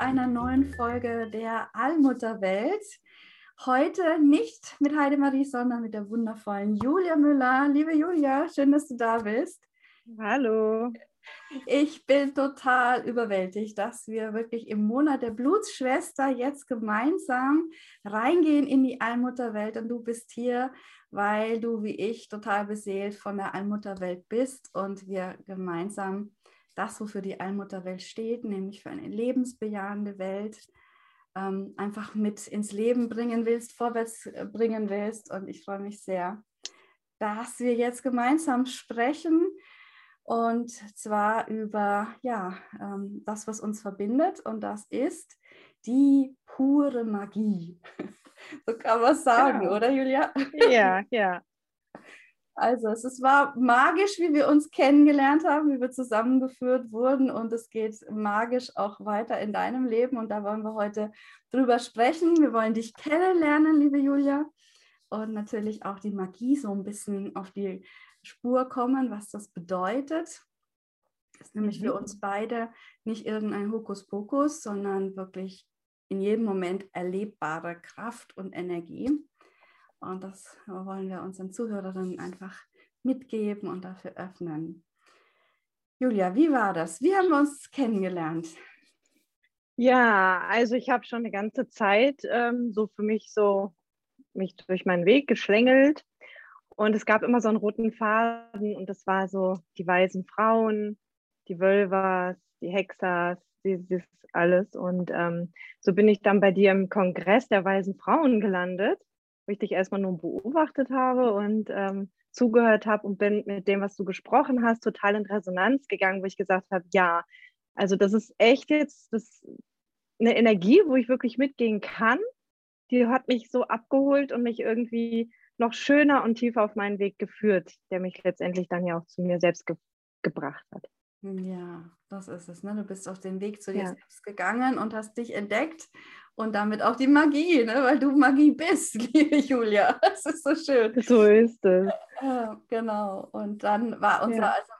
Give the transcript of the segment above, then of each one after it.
Einer neuen Folge der Allmutterwelt. Heute nicht mit Heidemarie, sondern mit der wundervollen Julia Müller. Liebe Julia, schön, dass du da bist. Hallo. Ich bin total überwältigt, dass wir wirklich im Monat der Blutsschwester jetzt gemeinsam reingehen in die Allmutterwelt und du bist hier, weil du wie ich total beseelt von der Allmutterwelt bist und wir gemeinsam das, wofür die Allmutterwelt steht, nämlich für eine lebensbejahende Welt, ähm, einfach mit ins Leben bringen willst, vorwärts äh, bringen willst. Und ich freue mich sehr, dass wir jetzt gemeinsam sprechen. Und zwar über ja, ähm, das, was uns verbindet. Und das ist die pure Magie. so kann man sagen, ja. oder Julia? Ja, ja. Also es, es war magisch, wie wir uns kennengelernt haben, wie wir zusammengeführt wurden und es geht magisch auch weiter in deinem Leben und da wollen wir heute drüber sprechen. Wir wollen dich kennenlernen, liebe Julia und natürlich auch die Magie so ein bisschen auf die Spur kommen, was das bedeutet. Das ist nämlich mhm. für uns beide nicht irgendein Hokuspokus, sondern wirklich in jedem Moment erlebbare Kraft und Energie. Und das wollen wir unseren Zuhörerinnen einfach mitgeben und dafür öffnen. Julia, wie war das? Wie haben wir uns kennengelernt? Ja, also ich habe schon eine ganze Zeit ähm, so für mich so mich durch meinen Weg geschlängelt und es gab immer so einen roten Faden und das war so die weisen Frauen, die Wölvers, die Hexers, dieses alles und ähm, so bin ich dann bei dir im Kongress der weisen Frauen gelandet wo ich dich erstmal nur beobachtet habe und ähm, zugehört habe und bin mit dem, was du gesprochen hast, total in Resonanz gegangen, wo ich gesagt habe, ja, also das ist echt jetzt das, eine Energie, wo ich wirklich mitgehen kann. Die hat mich so abgeholt und mich irgendwie noch schöner und tiefer auf meinen Weg geführt, der mich letztendlich dann ja auch zu mir selbst ge gebracht hat. Ja, das ist es. Ne? Du bist auf den Weg zu dir ja. selbst gegangen und hast dich entdeckt und damit auch die Magie, ne? weil du Magie bist, liebe Julia. Das ist so schön. So ist es. Genau. Und dann war unser, ja. also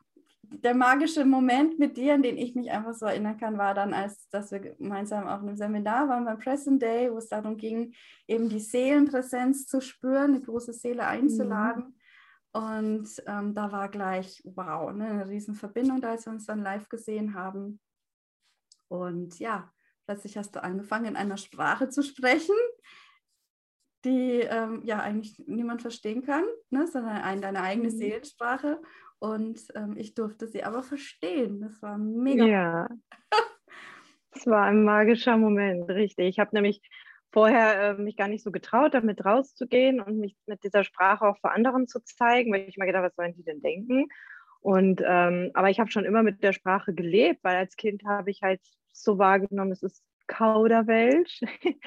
der magische Moment mit dir, an den ich mich einfach so erinnern kann, war dann, als dass wir gemeinsam auf einem Seminar waren beim Present Day, wo es darum ging, eben die Seelenpräsenz zu spüren, eine große Seele einzuladen. Mhm. Und ähm, da war gleich, wow, ne, eine riesen Verbindung, als wir uns dann live gesehen haben. Und ja, plötzlich hast du angefangen, in einer Sprache zu sprechen, die ähm, ja eigentlich niemand verstehen kann, ne, sondern ein, deine eigene mhm. Seelensprache. Und ähm, ich durfte sie aber verstehen. Das war mega. Ja. Es war ein magischer Moment, richtig. Ich habe nämlich vorher äh, mich gar nicht so getraut, damit rauszugehen und mich mit dieser Sprache auch vor anderen zu zeigen, weil ich mir gedacht, was sollen die denn denken? Und ähm, aber ich habe schon immer mit der Sprache gelebt, weil als Kind habe ich halt so wahrgenommen, es ist Kauderwelsch.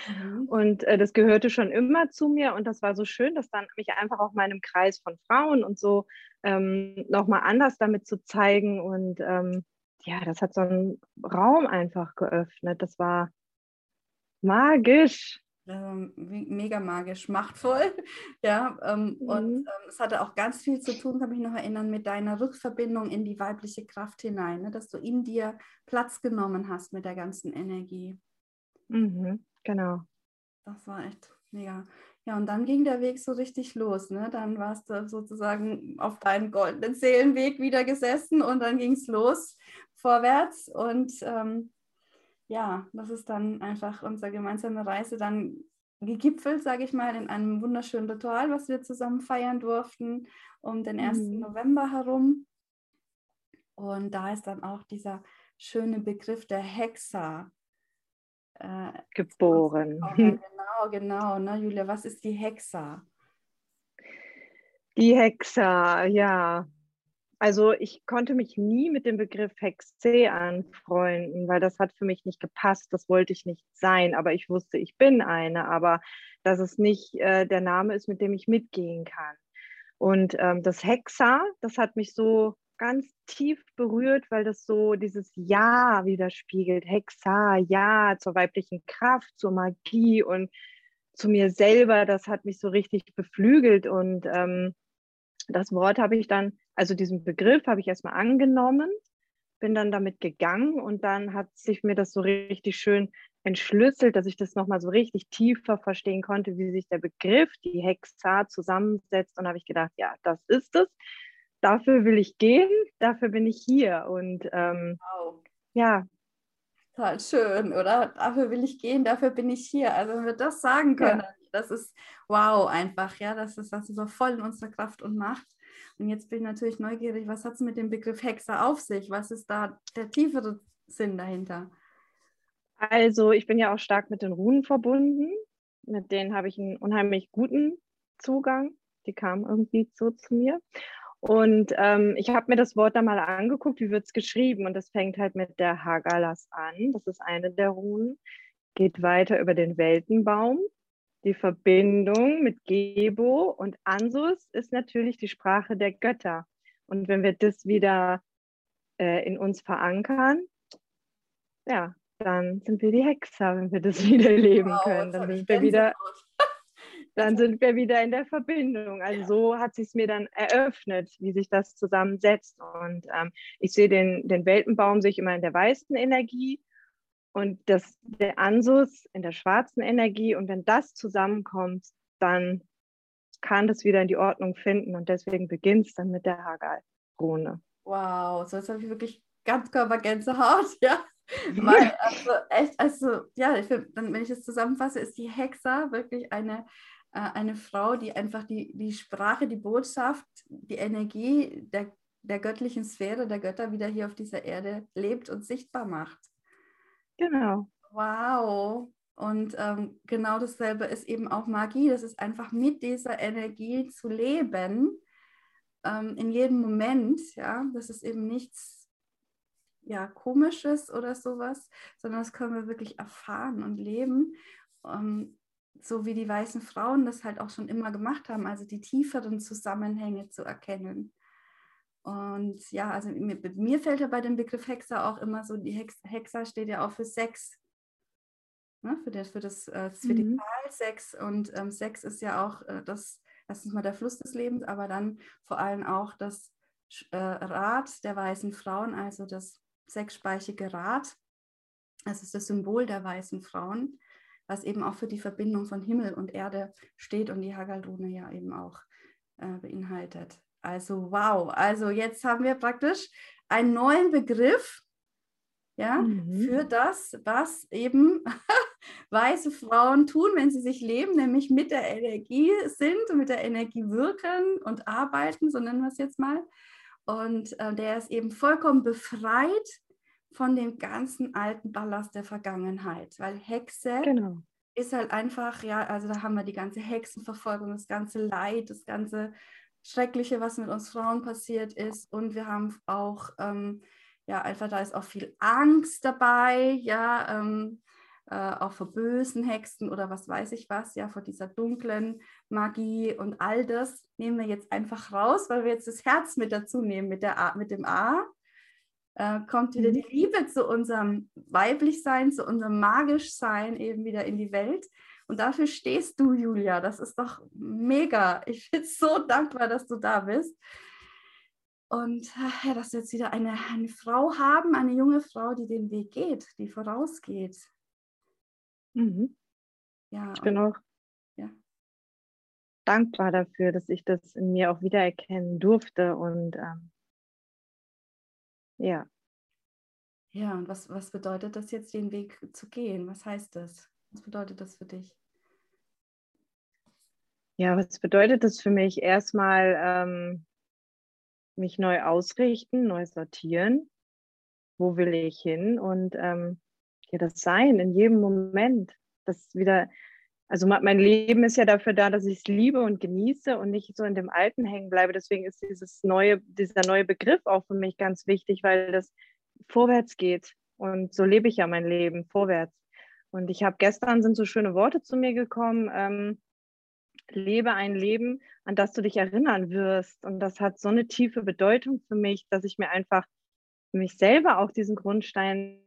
Mhm. Und äh, das gehörte schon immer zu mir. Und das war so schön, dass dann mich einfach auch meinem Kreis von Frauen und so ähm, nochmal anders damit zu zeigen. Und ähm, ja, das hat so einen Raum einfach geöffnet. Das war magisch. Ähm, mega magisch, machtvoll. Ja, ähm, mhm. und ähm, es hatte auch ganz viel zu tun, kann mich noch erinnern, mit deiner Rückverbindung in die weibliche Kraft hinein, ne? dass du in dir Platz genommen hast mit der ganzen Energie. Mhm, genau. Das war echt mega. Ja, und dann ging der Weg so richtig los. Ne? Dann warst du sozusagen auf deinem goldenen Seelenweg wieder gesessen und dann ging es los vorwärts. Und ähm, ja, das ist dann einfach unsere gemeinsame Reise dann gegipfelt, sage ich mal, in einem wunderschönen Ritual, was wir zusammen feiern durften, um den 1. Mhm. November herum. Und da ist dann auch dieser schöne Begriff der Hexa äh, geboren. Genau, genau. Ne, Julia, was ist die Hexa? Die Hexa, ja. Also ich konnte mich nie mit dem Begriff Hexe anfreunden, weil das hat für mich nicht gepasst. Das wollte ich nicht sein. Aber ich wusste, ich bin eine. Aber dass es nicht äh, der Name ist, mit dem ich mitgehen kann. Und ähm, das Hexa, das hat mich so ganz tief berührt, weil das so dieses Ja widerspiegelt. Hexa, Ja zur weiblichen Kraft, zur Magie und zu mir selber. Das hat mich so richtig beflügelt. Und ähm, das Wort habe ich dann also diesen Begriff habe ich erstmal angenommen, bin dann damit gegangen und dann hat sich mir das so richtig schön entschlüsselt, dass ich das nochmal so richtig tiefer verstehen konnte, wie sich der Begriff, die Hexa zusammensetzt. Und habe ich gedacht, ja, das ist es. Dafür will ich gehen, dafür bin ich hier. Und ähm, wow. ja. Total schön, oder? Dafür will ich gehen, dafür bin ich hier. Also wenn wir das sagen können, ja. das ist wow einfach, ja, das ist das so voll in unserer Kraft und Macht. Und jetzt bin ich natürlich neugierig, was hat es mit dem Begriff Hexer auf sich? Was ist da der tiefere Sinn dahinter? Also ich bin ja auch stark mit den Runen verbunden. Mit denen habe ich einen unheimlich guten Zugang. Die kamen irgendwie so zu mir. Und ähm, ich habe mir das Wort da mal angeguckt, wie wird es geschrieben. Und das fängt halt mit der Hagalas an. Das ist eine der Runen. Geht weiter über den Weltenbaum die Verbindung mit Gebo und Ansus ist natürlich die Sprache der Götter. Und wenn wir das wieder äh, in uns verankern, ja, dann sind wir die Hexer, wenn wir das wieder leben wow, können. Dann sind wir wieder, dann sind wir wieder in der Verbindung. Also ja. so hat sich es mir dann eröffnet, wie sich das zusammensetzt. Und ähm, ich sehe den, den Weltenbaum sich immer in der weißen Energie und das, der Ansus in der schwarzen Energie. Und wenn das zusammenkommt, dann kann das wieder in die Ordnung finden. Und deswegen beginnt es dann mit der Hagal-Rune. Wow, so jetzt habe ich wirklich ganz Körpergänsehaut, ja. Weil, also echt, also, ja, ich find, wenn ich das zusammenfasse, ist die Hexa wirklich eine, äh, eine Frau, die einfach die, die Sprache, die Botschaft, die Energie der, der göttlichen Sphäre, der Götter wieder hier auf dieser Erde lebt und sichtbar macht. Genau. Wow. Und ähm, genau dasselbe ist eben auch Magie. Das ist einfach mit dieser Energie zu leben, ähm, in jedem Moment. Ja, das ist eben nichts ja, Komisches oder sowas, sondern das können wir wirklich erfahren und leben. Ähm, so wie die weißen Frauen das halt auch schon immer gemacht haben, also die tieferen Zusammenhänge zu erkennen. Und ja, also mir, mir, fällt ja bei dem Begriff Hexer auch immer so, die Hex, Hexer steht ja auch für Sex, ne? für, das, für das, äh, für mhm. Sex. Und ähm, Sex ist ja auch äh, das, erstens mal der Fluss des Lebens, aber dann vor allem auch das äh, Rad der weißen Frauen, also das sechsspeichige Rad. Das ist das Symbol der weißen Frauen, was eben auch für die Verbindung von Himmel und Erde steht und die Hagaldrune ja eben auch äh, beinhaltet. Also wow, also jetzt haben wir praktisch einen neuen Begriff ja, mhm. für das, was eben weiße Frauen tun, wenn sie sich leben, nämlich mit der Energie sind und mit der Energie wirken und arbeiten, so nennen wir es jetzt mal. Und äh, der ist eben vollkommen befreit von dem ganzen alten Ballast der Vergangenheit, weil Hexe genau. ist halt einfach, ja, also da haben wir die ganze Hexenverfolgung, das ganze Leid, das ganze Schreckliche, was mit uns Frauen passiert ist. Und wir haben auch, ähm, ja, einfach da ist auch viel Angst dabei, ja, ähm, äh, auch vor bösen Hexen oder was weiß ich was, ja, vor dieser dunklen Magie und all das nehmen wir jetzt einfach raus, weil wir jetzt das Herz mit dazu nehmen, mit, der A, mit dem A. Äh, kommt wieder mhm. die Liebe zu unserem Weiblichsein, zu unserem Magischsein eben wieder in die Welt. Und dafür stehst du, Julia. Das ist doch mega. Ich bin so dankbar, dass du da bist. Und ja, dass wir jetzt wieder eine, eine Frau haben, eine junge Frau, die den Weg geht, die vorausgeht. Mhm. Ja, ich bin auch ja. dankbar dafür, dass ich das in mir auch wiedererkennen durfte. Und ähm, ja. Ja, und was, was bedeutet das jetzt, den Weg zu gehen? Was heißt das? Was bedeutet das für dich? Ja, was bedeutet das für mich? Erstmal ähm, mich neu ausrichten, neu sortieren. Wo will ich hin? Und ähm, ja, das Sein in jedem Moment, das wieder also mein Leben ist ja dafür da, dass ich es liebe und genieße und nicht so in dem Alten hängen bleibe. Deswegen ist dieses neue, dieser neue Begriff auch für mich ganz wichtig, weil das vorwärts geht. Und so lebe ich ja mein Leben, vorwärts. Und ich habe gestern sind so schöne Worte zu mir gekommen. Ähm, lebe ein Leben, an das du dich erinnern wirst. Und das hat so eine tiefe Bedeutung für mich, dass ich mir einfach mich selber auch diesen Grundstein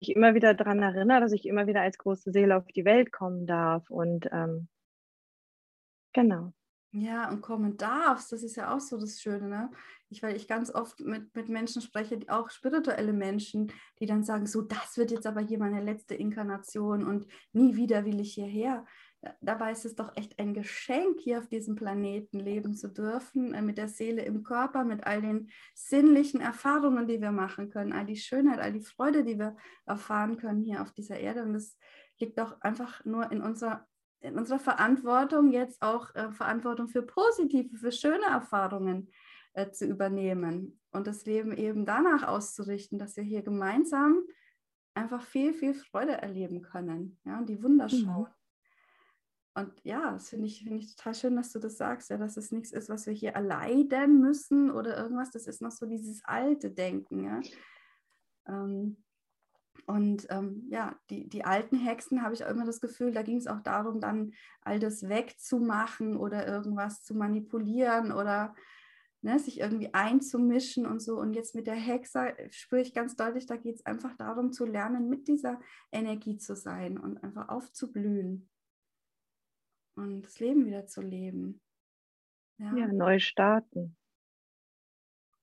ich immer wieder daran erinnere, dass ich immer wieder als große Seele auf die Welt kommen darf. Und ähm, genau. Ja, und kommen darfst, das ist ja auch so das Schöne, ne? Ich, weil ich ganz oft mit, mit Menschen spreche, auch spirituelle Menschen, die dann sagen, so, das wird jetzt aber hier meine letzte Inkarnation und nie wieder will ich hierher. Dabei ist es doch echt ein Geschenk, hier auf diesem Planeten leben zu dürfen, äh, mit der Seele im Körper, mit all den sinnlichen Erfahrungen, die wir machen können, all die Schönheit, all die Freude, die wir erfahren können hier auf dieser Erde. Und das liegt doch einfach nur in unserer in unserer Verantwortung jetzt auch äh, Verantwortung für positive, für schöne Erfahrungen äh, zu übernehmen und das Leben eben danach auszurichten, dass wir hier gemeinsam einfach viel, viel Freude erleben können ja, und die Wunder mhm. schauen. Mhm. Und ja, das finde ich, find ich total schön, dass du das sagst, ja, dass es nichts ist, was wir hier erleiden müssen oder irgendwas. Das ist noch so dieses alte Denken. Ja. Ähm, und ähm, ja, die, die alten Hexen habe ich auch immer das Gefühl, da ging es auch darum, dann all das wegzumachen oder irgendwas zu manipulieren oder ne, sich irgendwie einzumischen und so. Und jetzt mit der Hexe spüre ich ganz deutlich, da geht es einfach darum zu lernen, mit dieser Energie zu sein und einfach aufzublühen und das Leben wieder zu leben. Ja, ja neu starten.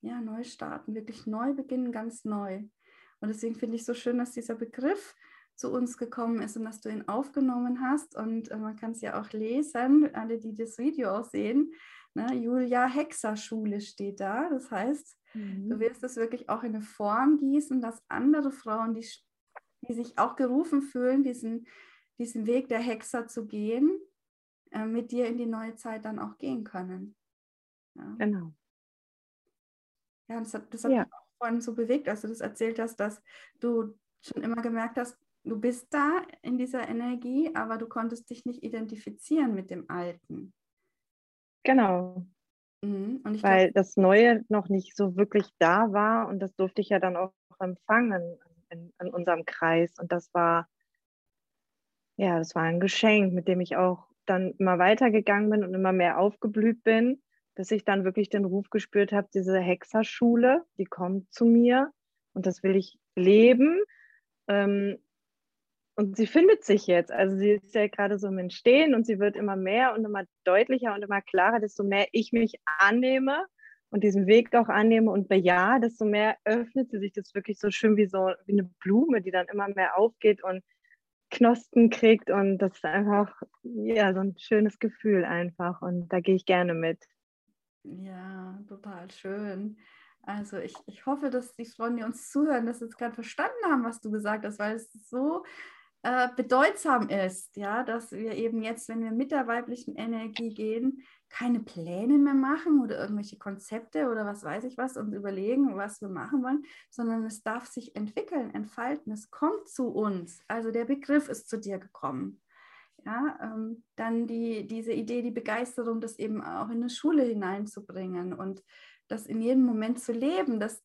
Ja, neu starten, wirklich neu beginnen, ganz neu. Und deswegen finde ich so schön, dass dieser Begriff zu uns gekommen ist und dass du ihn aufgenommen hast. Und äh, man kann es ja auch lesen, alle, die das Video auch sehen. Ne? Julia Hexerschule steht da. Das heißt, mhm. du wirst es wirklich auch in eine Form gießen, dass andere Frauen, die, die sich auch gerufen fühlen, diesen, diesen Weg der Hexer zu gehen, äh, mit dir in die neue Zeit dann auch gehen können. Ja. Genau. Ja, das hat, das hat ja. Vorhin so bewegt, als du das erzählt hast, dass du schon immer gemerkt hast, du bist da in dieser Energie, aber du konntest dich nicht identifizieren mit dem Alten. Genau. Mhm. Weil glaub, das Neue noch nicht so wirklich da war und das durfte ich ja dann auch empfangen in, in unserem Kreis. Und das war, ja, das war ein Geschenk, mit dem ich auch dann immer weitergegangen bin und immer mehr aufgeblüht bin, bis ich dann wirklich den Ruf gespürt habe, diese Hexerschule, die kommt zu mir und das will ich leben. Ähm, und sie findet sich jetzt. Also sie ist ja gerade so im Entstehen und sie wird immer mehr und immer deutlicher und immer klarer, desto mehr ich mich annehme und diesen Weg auch annehme und bejahe, desto mehr öffnet sie sich das wirklich so schön wie so wie eine Blume, die dann immer mehr aufgeht und Knospen kriegt und das ist einfach ja so ein schönes Gefühl einfach und da gehe ich gerne mit. Ja, total schön. Also ich, ich hoffe, dass die Frauen, die uns zuhören, das jetzt gerade verstanden haben, was du gesagt hast, weil es so äh, bedeutsam ist, ja, dass wir eben jetzt, wenn wir mit der weiblichen Energie gehen, keine Pläne mehr machen oder irgendwelche Konzepte oder was weiß ich was und überlegen, was wir machen wollen, sondern es darf sich entwickeln, entfalten, es kommt zu uns. Also der Begriff ist zu dir gekommen. Ja, ähm, dann die, diese Idee, die Begeisterung, das eben auch in eine Schule hineinzubringen und das in jedem Moment zu leben, das,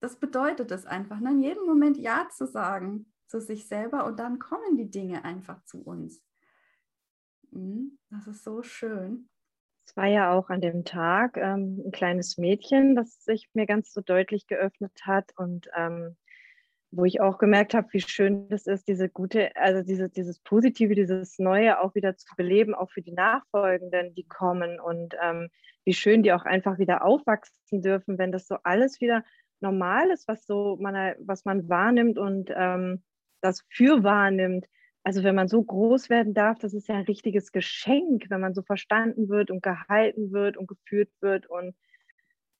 das bedeutet es einfach, ne? in jedem Moment Ja zu sagen zu sich selber und dann kommen die Dinge einfach zu uns. Mhm, das ist so schön. Es war ja auch an dem Tag ähm, ein kleines Mädchen, das sich mir ganz so deutlich geöffnet hat und ähm, wo ich auch gemerkt habe, wie schön das ist, diese gute, also diese, dieses Positive, dieses Neue auch wieder zu beleben, auch für die Nachfolgenden, die kommen und ähm, wie schön die auch einfach wieder aufwachsen dürfen, wenn das so alles wieder normal ist, was so man, was man wahrnimmt und ähm, das für wahrnimmt. Also wenn man so groß werden darf, das ist ja ein richtiges Geschenk, wenn man so verstanden wird und gehalten wird und geführt wird. Und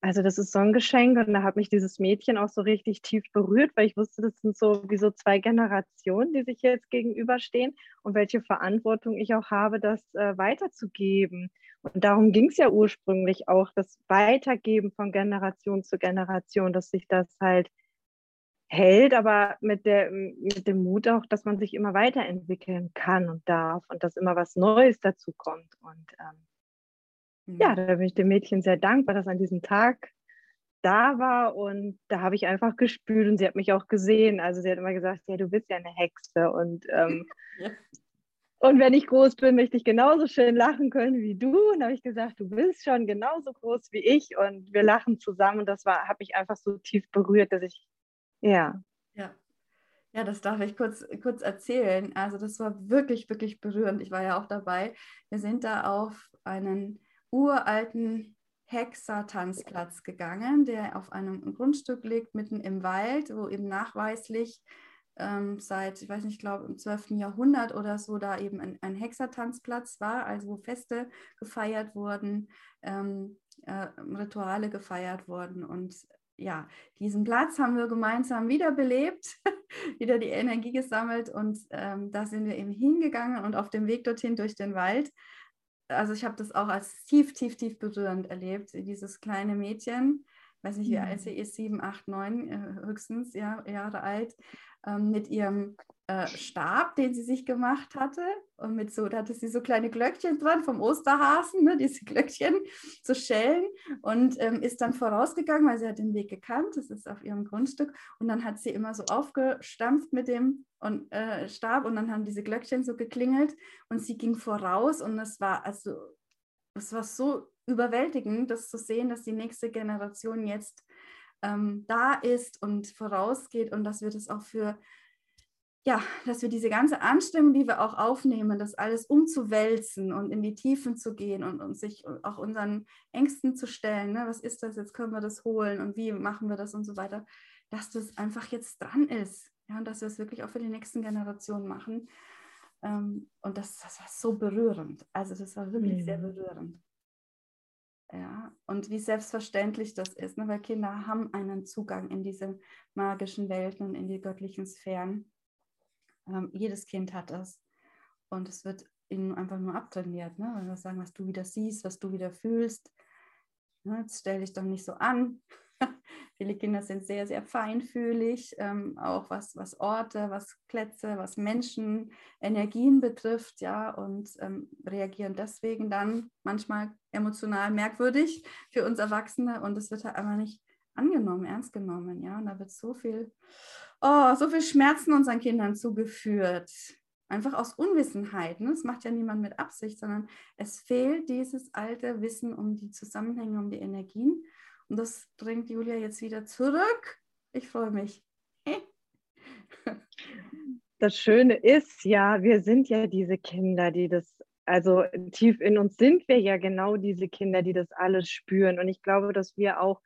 also das ist so ein Geschenk. Und da hat mich dieses Mädchen auch so richtig tief berührt, weil ich wusste, das sind so wie so zwei Generationen, die sich jetzt gegenüberstehen und welche Verantwortung ich auch habe, das äh, weiterzugeben. Und darum ging es ja ursprünglich auch, das Weitergeben von Generation zu Generation, dass sich das halt hält, aber mit, der, mit dem Mut auch, dass man sich immer weiterentwickeln kann und darf und dass immer was Neues dazu kommt. Und ähm. Ja, da bin ich dem Mädchen sehr dankbar, dass an diesem Tag da war und da habe ich einfach gespürt und sie hat mich auch gesehen. Also sie hat immer gesagt, ja, du bist ja eine Hexe und ähm, ja. und wenn ich groß bin, möchte ich genauso schön lachen können wie du. Und habe ich gesagt, du bist schon genauso groß wie ich und wir lachen zusammen und das war, habe ich einfach so tief berührt, dass ich ja. Ja. Ja, das darf ich kurz, kurz erzählen. Also das war wirklich, wirklich berührend. Ich war ja auch dabei. Wir sind da auf einen uralten Hexer-Tanzplatz gegangen, der auf einem Grundstück liegt, mitten im Wald, wo eben nachweislich ähm, seit, ich weiß nicht, ich glaube im 12. Jahrhundert oder so da eben ein, ein Hexertanzplatz war, also wo Feste gefeiert wurden, ähm, äh, Rituale gefeiert wurden. Und ja, diesen Platz haben wir gemeinsam wiederbelebt, wieder die Energie gesammelt und ähm, da sind wir eben hingegangen und auf dem Weg dorthin durch den Wald also ich habe das auch als tief, tief, tief berührend erlebt. Dieses kleine Mädchen, weiß nicht, wie alt sie ist, sieben, acht, neun äh, höchstens ja, Jahre alt, ähm, mit ihrem äh, Stab, den sie sich gemacht hatte. Und mit so, da hatte sie so kleine Glöckchen dran vom Osterhasen, ne, diese Glöckchen, so Schellen. Und ähm, ist dann vorausgegangen, weil sie hat den Weg gekannt, das ist auf ihrem Grundstück. Und dann hat sie immer so aufgestampft mit dem und, äh, Stab und dann haben diese Glöckchen so geklingelt und sie ging voraus und es war also, es war so überwältigend, das zu sehen, dass die nächste Generation jetzt ähm, da ist und vorausgeht und dass wir das auch für ja, dass wir diese ganze Anstrengung, die wir auch aufnehmen, das alles umzuwälzen und in die Tiefen zu gehen und, und sich auch unseren Ängsten zu stellen, ne? was ist das, jetzt können wir das holen und wie machen wir das und so weiter, dass das einfach jetzt dran ist ja, und dass wir es wirklich auch für die nächsten Generationen machen. Ähm, und das, das war so berührend, also das war wirklich mhm. sehr berührend. Ja, und wie selbstverständlich das ist, ne? weil Kinder haben einen Zugang in diese magischen Welten und in die göttlichen Sphären. Ähm, jedes Kind hat das. Und es wird ihnen einfach nur abtrainiert. Ne? Wenn wir sagen, was du wieder siehst, was du wieder fühlst. Ne? Jetzt stell dich doch nicht so an. Viele Kinder sind sehr, sehr feinfühlig, ähm, auch was, was Orte, was Plätze, was Menschen, Energien betrifft, ja, und ähm, reagieren deswegen dann manchmal emotional merkwürdig für uns Erwachsene und es wird halt einfach nicht angenommen, ernst genommen, ja, und da wird so viel oh, so viel Schmerzen unseren Kindern zugeführt. Einfach aus Unwissenheit. Ne? Das macht ja niemand mit Absicht, sondern es fehlt dieses alte Wissen um die Zusammenhänge, um die Energien. Und das bringt Julia jetzt wieder zurück. Ich freue mich. Das Schöne ist ja, wir sind ja diese Kinder, die das, also tief in uns sind wir ja genau diese Kinder, die das alles spüren. Und ich glaube, dass wir auch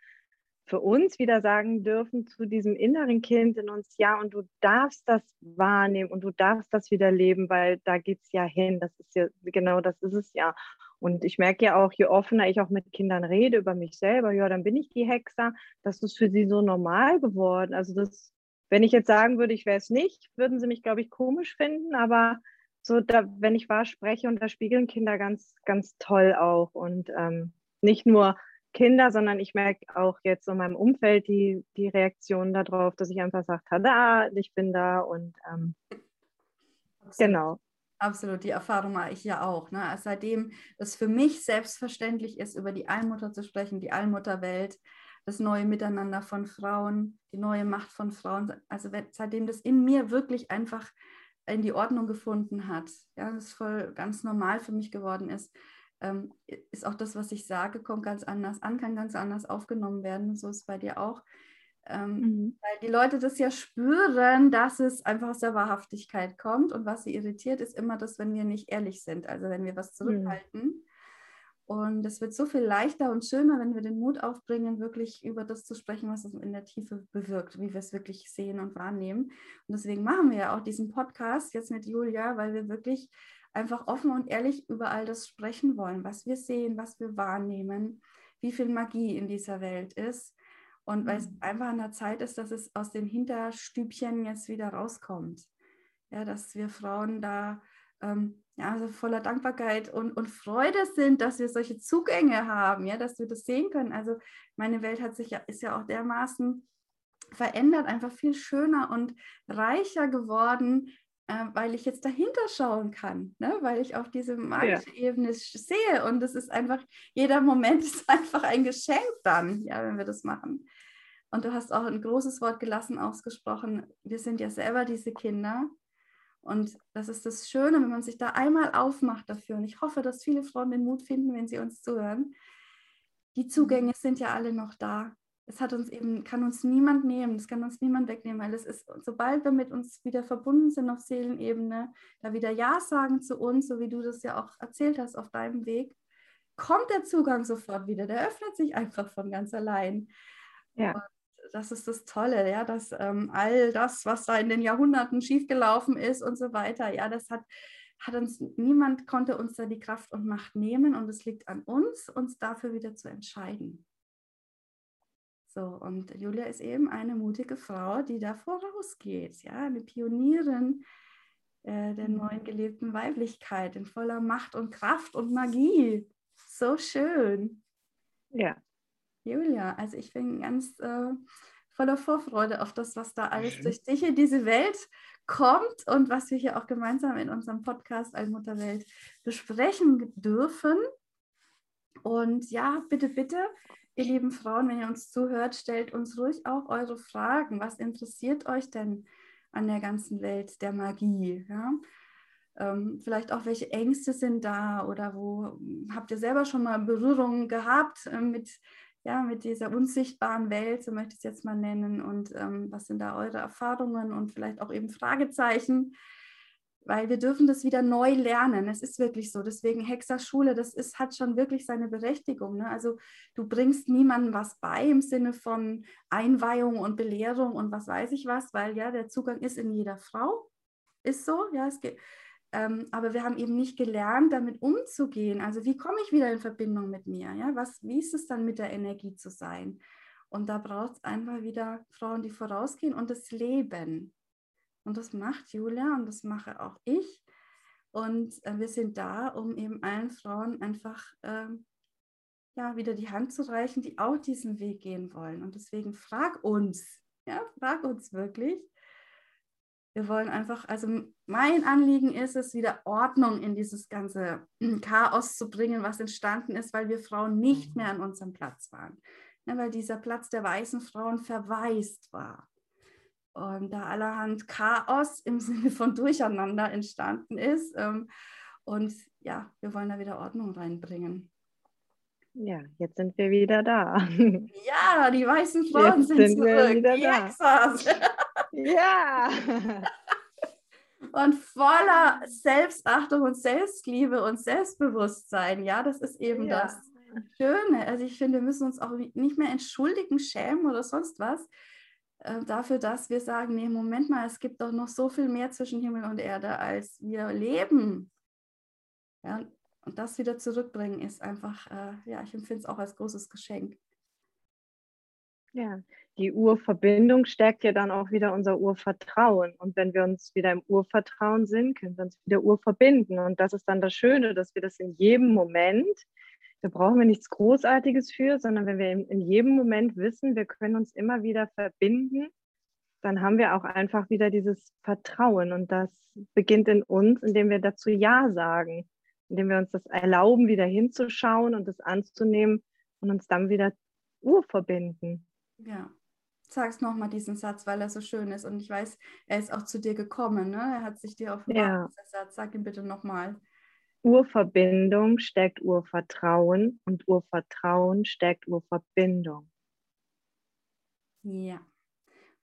für uns wieder sagen dürfen zu diesem inneren Kind in uns, ja, und du darfst das wahrnehmen und du darfst das wieder leben, weil da geht es ja hin. Das ist ja, genau das ist es ja. Und ich merke ja auch, je offener ich auch mit Kindern rede über mich selber, ja, dann bin ich die Hexer, das ist für sie so normal geworden. Also das, wenn ich jetzt sagen würde, ich wäre es nicht, würden sie mich, glaube ich, komisch finden, aber so, da, wenn ich wahr spreche und da spiegeln Kinder ganz, ganz toll auch und ähm, nicht nur Kinder, sondern ich merke auch jetzt in meinem Umfeld die, die Reaktion darauf, dass ich einfach sage, tada, ich bin da und ähm, genau. Absolut, die Erfahrung mache ich ja auch. Ne? Also seitdem es für mich selbstverständlich ist, über die Allmutter zu sprechen, die Allmutterwelt, das neue Miteinander von Frauen, die neue Macht von Frauen, also seitdem das in mir wirklich einfach in die Ordnung gefunden hat, ja, das voll ganz normal für mich geworden ist, ähm, ist auch das, was ich sage, kommt ganz anders an, kann ganz anders aufgenommen werden. So ist es bei dir auch. Ähm, mhm. Weil die Leute das ja spüren, dass es einfach aus der Wahrhaftigkeit kommt. Und was sie irritiert, ist immer das, wenn wir nicht ehrlich sind, also wenn wir was mhm. zurückhalten. Mhm. Und es wird so viel leichter und schöner, wenn wir den Mut aufbringen, wirklich über das zu sprechen, was es in der Tiefe bewirkt, wie wir es wirklich sehen und wahrnehmen. Und deswegen machen wir ja auch diesen Podcast jetzt mit Julia, weil wir wirklich einfach offen und ehrlich über all das sprechen wollen, was wir sehen, was wir wahrnehmen, wie viel Magie in dieser Welt ist. Und weil es mhm. einfach an der Zeit ist, dass es aus den Hinterstübchen jetzt wieder rauskommt. Ja, dass wir Frauen da ähm, ja, also voller Dankbarkeit und, und Freude sind, dass wir solche Zugänge haben, ja, dass wir das sehen können. Also meine Welt hat sich ja, ist ja auch dermaßen verändert, einfach viel schöner und reicher geworden, äh, weil ich jetzt dahinter schauen kann, ne? weil ich auf diese magische ja. Ebene sehe und es ist einfach, jeder Moment ist einfach ein Geschenk dann, ja, wenn wir das machen. Und du hast auch ein großes Wort gelassen ausgesprochen. Wir sind ja selber diese Kinder. Und das ist das Schöne, wenn man sich da einmal aufmacht dafür. Und ich hoffe, dass viele Frauen den Mut finden, wenn sie uns zuhören. Die Zugänge sind ja alle noch da. Es hat uns eben, kann uns niemand nehmen, es kann uns niemand wegnehmen, weil es ist, sobald wir mit uns wieder verbunden sind auf Seelenebene, da wieder Ja sagen zu uns, so wie du das ja auch erzählt hast auf deinem Weg, kommt der Zugang sofort wieder. Der öffnet sich einfach von ganz allein. Ja. Und das ist das Tolle, ja, dass ähm, all das, was da in den Jahrhunderten schiefgelaufen ist und so weiter, ja, das hat, hat uns, niemand konnte uns da die Kraft und Macht nehmen und es liegt an uns, uns dafür wieder zu entscheiden. So, und Julia ist eben eine mutige Frau, die da vorausgeht, ja, eine Pionierin äh, der mhm. neuen gelebten Weiblichkeit in voller Macht und Kraft und Magie. So schön. Ja. Julia, also ich bin ganz äh, voller Vorfreude auf das, was da alles mhm. durch dich in diese Welt kommt und was wir hier auch gemeinsam in unserem Podcast Allmutterwelt besprechen dürfen. Und ja, bitte, bitte, ihr lieben Frauen, wenn ihr uns zuhört, stellt uns ruhig auch eure Fragen. Was interessiert euch denn an der ganzen Welt der Magie? Ja? Ähm, vielleicht auch, welche Ängste sind da oder wo habt ihr selber schon mal Berührungen gehabt äh, mit, ja, mit dieser unsichtbaren Welt, so möchte ich es jetzt mal nennen. Und ähm, was sind da eure Erfahrungen und vielleicht auch eben Fragezeichen? Weil wir dürfen das wieder neu lernen. Es ist wirklich so. Deswegen Hexerschule, das ist, hat schon wirklich seine Berechtigung. Ne? Also du bringst niemandem was bei im Sinne von Einweihung und Belehrung und was weiß ich was, weil ja der Zugang ist in jeder Frau. Ist so, ja, es geht. Ähm, aber wir haben eben nicht gelernt, damit umzugehen. Also wie komme ich wieder in Verbindung mit mir? Ja? Was, wie ist es dann mit der Energie zu sein? Und da braucht es einfach wieder Frauen, die vorausgehen und das Leben. Und das macht Julia und das mache auch ich. Und äh, wir sind da, um eben allen Frauen einfach äh, ja, wieder die Hand zu reichen, die auch diesen Weg gehen wollen. Und deswegen frag uns, ja, frag uns wirklich. Wir wollen einfach, also mein Anliegen ist es, wieder Ordnung in dieses ganze Chaos zu bringen, was entstanden ist, weil wir Frauen nicht mehr an unserem Platz waren. Ja, weil dieser Platz der weißen Frauen verwaist war und da allerhand Chaos im Sinne von Durcheinander entstanden ist. Ähm, und ja, wir wollen da wieder Ordnung reinbringen. Ja, jetzt sind wir wieder da. Ja, die weißen Frauen jetzt sind, sind zurück. Wieder die da. Ja. und voller Selbstachtung und Selbstliebe und Selbstbewusstsein. Ja, das ist eben ja. das Schöne. Also ich finde, wir müssen uns auch nicht mehr entschuldigen, schämen oder sonst was, äh, dafür, dass wir sagen, nee, Moment mal, es gibt doch noch so viel mehr zwischen Himmel und Erde, als wir leben. Ja, und das wieder zurückbringen ist einfach, äh, ja, ich empfinde es auch als großes Geschenk. Ja, die Urverbindung stärkt ja dann auch wieder unser Urvertrauen. Und wenn wir uns wieder im Urvertrauen sind, können wir uns wieder urverbinden. Und das ist dann das Schöne, dass wir das in jedem Moment da brauchen wir nichts Großartiges für, sondern wenn wir in, jedem Moment wissen, wir können uns immer wieder verbinden, dann haben wir auch einfach wieder dieses Vertrauen. Und das beginnt in uns, indem wir dazu Ja sagen, indem wir uns das erlauben, wieder hinzuschauen und das anzunehmen und uns dann wieder urverbinden. Ja, sag's nochmal diesen Satz, weil er so schön ist. Und ich weiß, er ist auch zu dir gekommen. Ne? Er hat sich dir offenbart, ja. dieser Satz. Sag ihn bitte nochmal. Urverbindung stärkt Urvertrauen und Urvertrauen stärkt Urverbindung. Ja.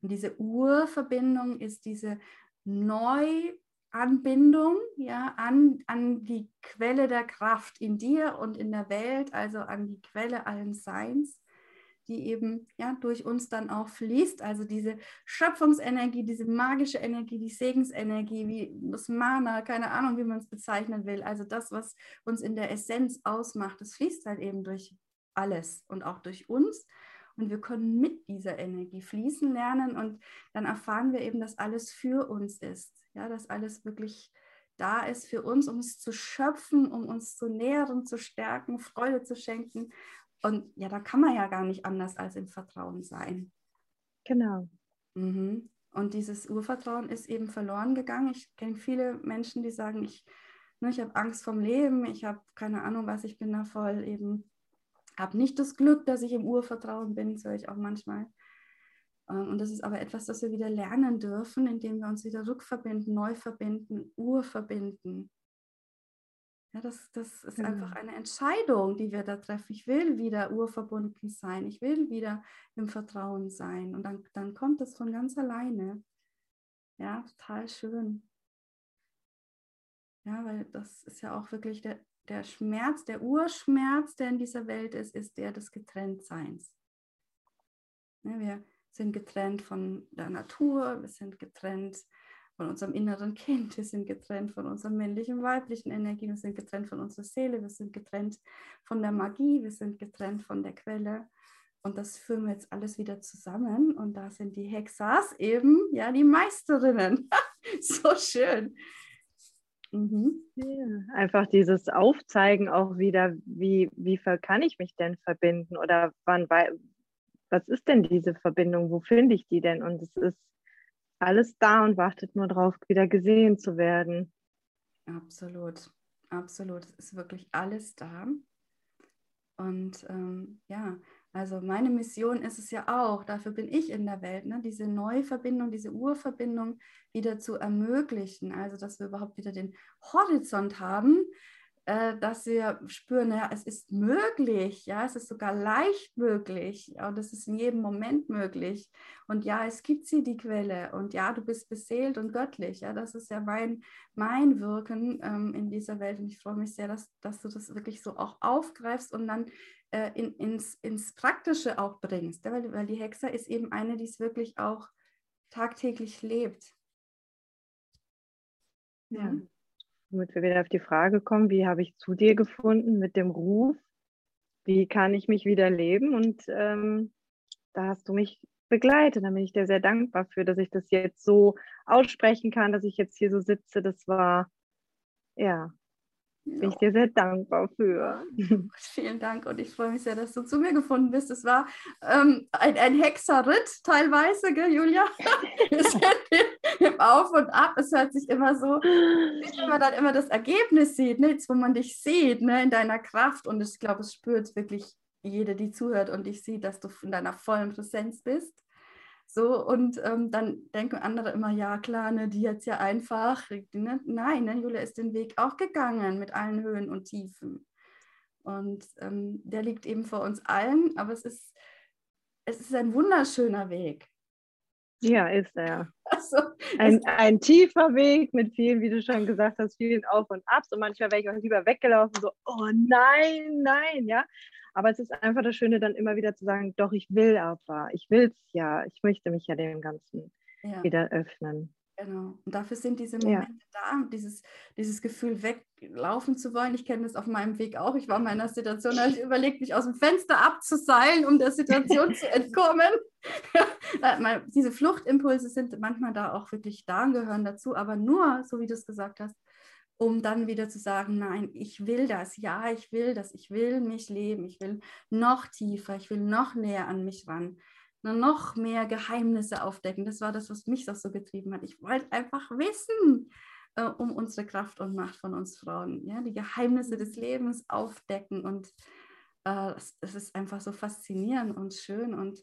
Und diese Urverbindung ist diese Neuanbindung ja, an, an die Quelle der Kraft in dir und in der Welt, also an die Quelle allen Seins die eben ja durch uns dann auch fließt. Also diese Schöpfungsenergie, diese magische Energie, die Segensenergie, wie das Mana, keine Ahnung, wie man es bezeichnen will. Also das, was uns in der Essenz ausmacht, das fließt halt eben durch alles und auch durch uns. Und wir können mit dieser Energie fließen lernen und dann erfahren wir eben, dass alles für uns ist. Ja, dass alles wirklich da ist für uns, um es zu schöpfen, um uns zu nähren, zu stärken, Freude zu schenken und ja, da kann man ja gar nicht anders als im Vertrauen sein. Genau. Mhm. Und dieses Urvertrauen ist eben verloren gegangen. Ich kenne viele Menschen, die sagen, ich, ne, ich habe Angst vom Leben, ich habe keine Ahnung was, ich bin da voll eben, habe nicht das Glück, dass ich im Urvertrauen bin, das höre ich auch manchmal. Ähm, und das ist aber etwas, das wir wieder lernen dürfen, indem wir uns wieder rückverbinden, neu verbinden, urverbinden. Ja, das, das ist genau. einfach eine Entscheidung, die wir da treffen. Ich will wieder urverbunden sein. Ich will wieder im Vertrauen sein. Und dann, dann kommt es von ganz alleine. Ja, total schön. Ja, weil das ist ja auch wirklich der, der Schmerz, der Urschmerz, der in dieser Welt ist, ist der des Getrenntseins. Ja, wir sind getrennt von der Natur, wir sind getrennt von unserem inneren Kind, wir sind getrennt von unserer männlichen weiblichen Energie, wir sind getrennt von unserer Seele, wir sind getrennt von der Magie, wir sind getrennt von der Quelle. Und das führen wir jetzt alles wieder zusammen. Und da sind die Hexas eben, ja, die Meisterinnen. so schön. Mhm. Ja, einfach dieses Aufzeigen auch wieder, wie, wie kann ich mich denn verbinden oder wann, was ist denn diese Verbindung, wo finde ich die denn? Und es ist alles da und wartet nur darauf, wieder gesehen zu werden. Absolut, absolut. Es ist wirklich alles da. Und ähm, ja, also meine Mission ist es ja auch, dafür bin ich in der Welt, ne, diese Neuverbindung, diese Urverbindung wieder zu ermöglichen. Also dass wir überhaupt wieder den Horizont haben, dass wir spüren, ja, es ist möglich, ja, es ist sogar leicht möglich und es ist in jedem Moment möglich. Und ja, es gibt sie, die Quelle. Und ja, du bist beseelt und göttlich. Ja, das ist ja mein, mein Wirken ähm, in dieser Welt. Und ich freue mich sehr, dass, dass du das wirklich so auch aufgreifst und dann äh, in, ins, ins Praktische auch bringst. Ja, weil, weil die Hexe ist eben eine, die es wirklich auch tagtäglich lebt. Ja womit wir wieder auf die Frage kommen, wie habe ich zu dir gefunden mit dem Ruf? Wie kann ich mich wieder leben? Und ähm, da hast du mich begleitet. Da bin ich dir sehr dankbar für, dass ich das jetzt so aussprechen kann, dass ich jetzt hier so sitze. Das war, ja, bin ich dir sehr dankbar für. Vielen Dank und ich freue mich sehr, dass du zu mir gefunden bist. Es war ähm, ein, ein Hexerritt teilweise, gell, Julia? Im Auf und Ab. Es hört sich immer so, wenn man dann immer das Ergebnis sieht, ne? jetzt wo man dich sieht, ne? in deiner Kraft. Und ich glaube, es spürt wirklich jede, die zuhört und dich sieht, dass du in deiner vollen Präsenz bist. So, und ähm, dann denken andere immer, ja klar, ne, die jetzt ja einfach. Ne? Nein, ne, Julia ist den Weg auch gegangen mit allen Höhen und Tiefen. Und ähm, der liegt eben vor uns allen, aber es ist, es ist ein wunderschöner Weg. Ja, ist er. Also, ein, ein tiefer Weg mit vielen, wie du schon gesagt hast, vielen Auf und Abs. Und manchmal wäre ich auch lieber weggelaufen, so, oh nein, nein, ja. Aber es ist einfach das Schöne, dann immer wieder zu sagen, doch, ich will aber, ich will es ja, ich möchte mich ja dem Ganzen ja. wieder öffnen. Genau. Und dafür sind diese Momente ja. da, dieses, dieses Gefühl weglaufen zu wollen. Ich kenne das auf meinem Weg auch. Ich war in einer Situation, da ich überlegt, mich aus dem Fenster abzuseilen, um der Situation zu entkommen. diese Fluchtimpulse sind manchmal da auch wirklich da und gehören dazu, aber nur, so wie du es gesagt hast, um dann wieder zu sagen, nein, ich will das, ja, ich will das, ich will mich leben, ich will noch tiefer, ich will noch näher an mich ran, noch mehr Geheimnisse aufdecken. Das war das, was mich auch so getrieben hat. Ich wollte einfach wissen äh, um unsere Kraft und Macht von uns Frauen, ja, die Geheimnisse des Lebens aufdecken. Und äh, es, es ist einfach so faszinierend und schön. Und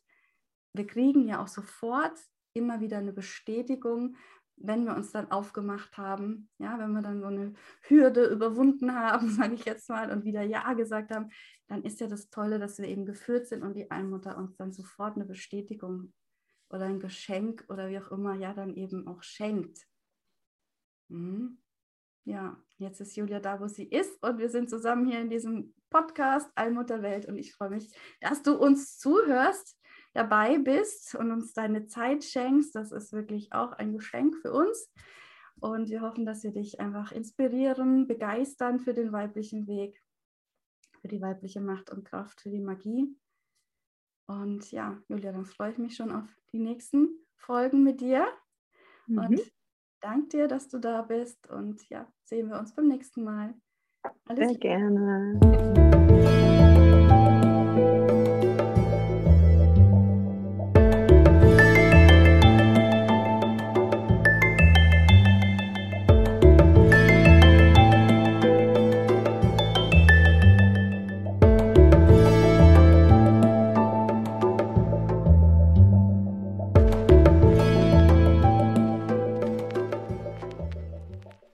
wir kriegen ja auch sofort immer wieder eine Bestätigung, wenn wir uns dann aufgemacht haben, ja, wenn wir dann so eine Hürde überwunden haben, sage ich jetzt mal, und wieder Ja gesagt haben, dann ist ja das Tolle, dass wir eben geführt sind und die Allmutter uns dann sofort eine Bestätigung oder ein Geschenk oder wie auch immer, ja, dann eben auch schenkt. Mhm. Ja, jetzt ist Julia da, wo sie ist und wir sind zusammen hier in diesem Podcast Allmutterwelt und ich freue mich, dass du uns zuhörst dabei bist und uns deine Zeit schenkst. Das ist wirklich auch ein Geschenk für uns. Und wir hoffen, dass wir dich einfach inspirieren, begeistern für den weiblichen Weg, für die weibliche Macht und Kraft, für die Magie. Und ja, Julia, dann freue ich mich schon auf die nächsten Folgen mit dir. Mhm. Und danke dir, dass du da bist. Und ja, sehen wir uns beim nächsten Mal. Alles Sehr gerne.